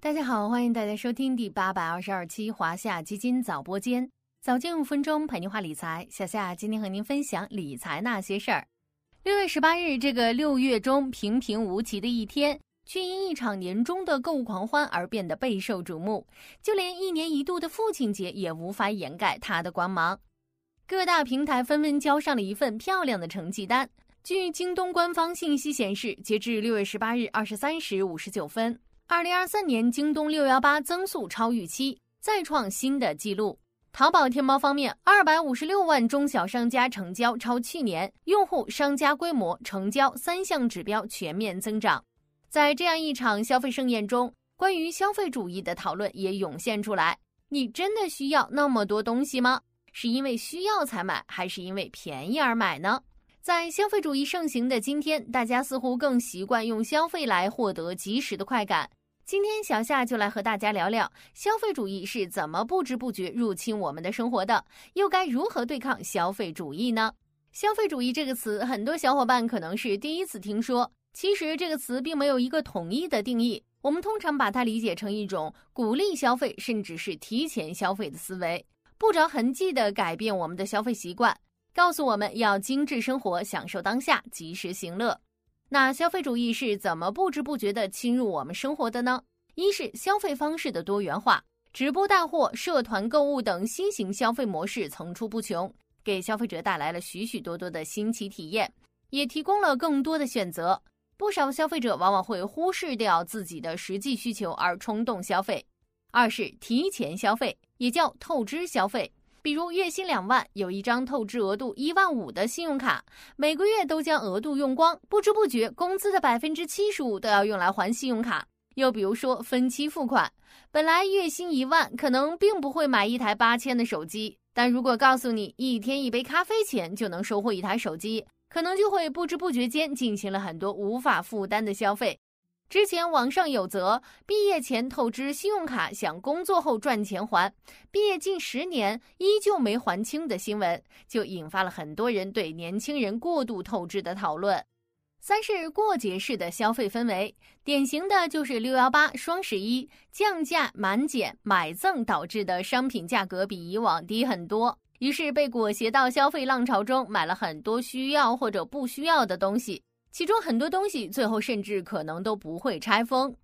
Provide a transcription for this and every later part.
大家好，欢迎大家收听第八百二十二期华夏基金早播间，早间五分钟陪您话理财。小夏今天和您分享理财那些事儿。六月十八日，这个六月中平平无奇的一天，却因一场年终的购物狂欢而变得备受瞩目，就连一年一度的父亲节也无法掩盖它的光芒。各大平台纷纷交上了一份漂亮的成绩单。据京东官方信息显示，截至六月十八日二十三时五十九分。二零二三年，京东六幺八增速超预期，再创新的纪录。淘宝天猫方面，二百五十六万中小商家成交超去年，用户、商家规模、成交三项指标全面增长。在这样一场消费盛宴中，关于消费主义的讨论也涌现出来。你真的需要那么多东西吗？是因为需要才买，还是因为便宜而买呢？在消费主义盛行的今天，大家似乎更习惯用消费来获得及时的快感。今天小夏就来和大家聊聊消费主义是怎么不知不觉入侵我们的生活的，又该如何对抗消费主义呢？消费主义这个词，很多小伙伴可能是第一次听说。其实这个词并没有一个统一的定义，我们通常把它理解成一种鼓励消费，甚至是提前消费的思维，不着痕迹地改变我们的消费习惯，告诉我们要精致生活，享受当下，及时行乐。那消费主义是怎么不知不觉地侵入我们生活的呢？一是消费方式的多元化，直播带货、社团购物等新型消费模式层出不穷，给消费者带来了许许多多的新奇体验，也提供了更多的选择。不少消费者往往会忽视掉自己的实际需求而冲动消费。二是提前消费，也叫透支消费。比如月薪两万，有一张透支额度一万五的信用卡，每个月都将额度用光，不知不觉工资的百分之七十五都要用来还信用卡。又比如说分期付款，本来月薪一万，可能并不会买一台八千的手机，但如果告诉你一天一杯咖啡钱就能收获一台手机，可能就会不知不觉间进行了很多无法负担的消费。之前网上有则毕业前透支信用卡，想工作后赚钱还，毕业近十年依旧没还清的新闻，就引发了很多人对年轻人过度透支的讨论。三是过节式的消费氛围，典型的就是六幺八、双十一降价、满减、买赠导致的商品价格比以往低很多，于是被裹挟到消费浪潮中，买了很多需要或者不需要的东西。其中很多东西最后甚至可能都不会拆封。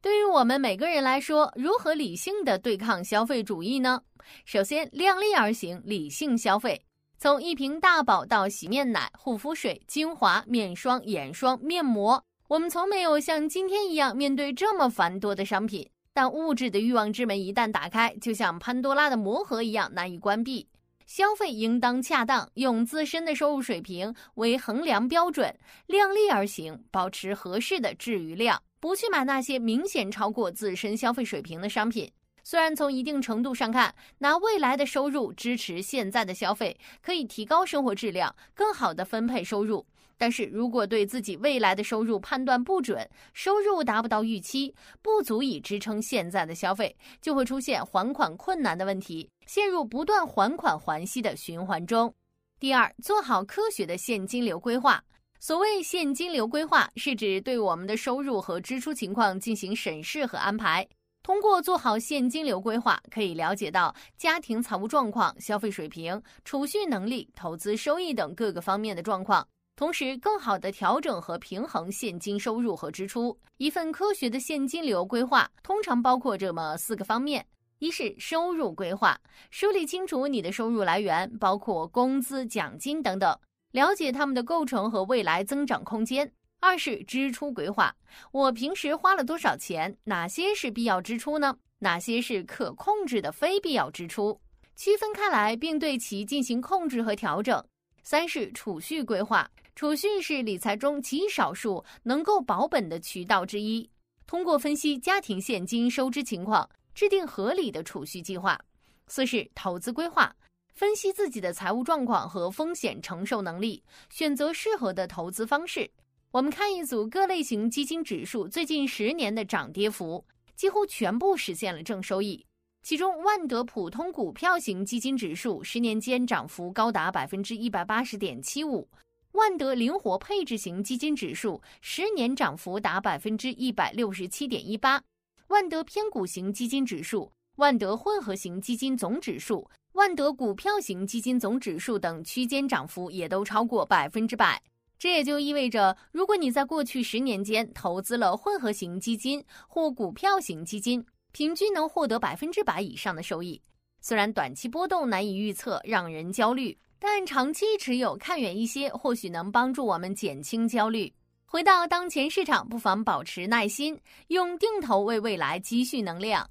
对于我们每个人来说，如何理性的对抗消费主义呢？首先，量力而行，理性消费。从一瓶大宝到洗面奶、护肤水、精华、面霜、眼霜、面膜，我们从没有像今天一样面对这么繁多的商品。但物质的欲望之门一旦打开，就像潘多拉的魔盒一样难以关闭。消费应当恰当，用自身的收入水平为衡量标准，量力而行，保持合适的治愈量，不去买那些明显超过自身消费水平的商品。虽然从一定程度上看，拿未来的收入支持现在的消费，可以提高生活质量，更好的分配收入。但是如果对自己未来的收入判断不准，收入达不到预期，不足以支撑现在的消费，就会出现还款困难的问题，陷入不断还款还息的循环中。第二，做好科学的现金流规划。所谓现金流规划，是指对我们的收入和支出情况进行审视和安排。通过做好现金流规划，可以了解到家庭财务状况、消费水平、储蓄能力、投资收益等各个方面的状况。同时，更好地调整和平衡现金收入和支出。一份科学的现金流规划通常包括这么四个方面：一是收入规划，梳理清楚你的收入来源，包括工资、奖金等等，了解它们的构成和未来增长空间；二是支出规划，我平时花了多少钱，哪些是必要支出呢？哪些是可控制的非必要支出？区分开来，并对其进行控制和调整。三是储蓄规划。储蓄是理财中极少数能够保本的渠道之一。通过分析家庭现金收支情况，制定合理的储蓄计划。四是投资规划，分析自己的财务状况和风险承受能力，选择适合的投资方式。我们看一组各类型基金指数最近十年的涨跌幅，几乎全部实现了正收益。其中，万德普通股票型基金指数十年间涨幅高达百分之一百八十点七五。万德灵活配置型基金指数十年涨幅达百分之一百六十七点一八，万德偏股型基金指数、万德混合型基金总指数、万德股票型基金总指数等区间涨幅也都超过百分之百。这也就意味着，如果你在过去十年间投资了混合型基金或股票型基金，平均能获得百分之百以上的收益。虽然短期波动难以预测，让人焦虑。但长期持有看远一些，或许能帮助我们减轻焦虑。回到当前市场，不妨保持耐心，用定投为未来积蓄能量。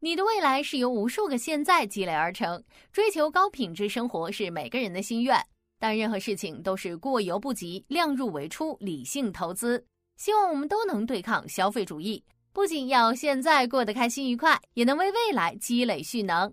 你的未来是由无数个现在积累而成。追求高品质生活是每个人的心愿，但任何事情都是过犹不及，量入为出，理性投资。希望我们都能对抗消费主义，不仅要现在过得开心愉快，也能为未来积累蓄能。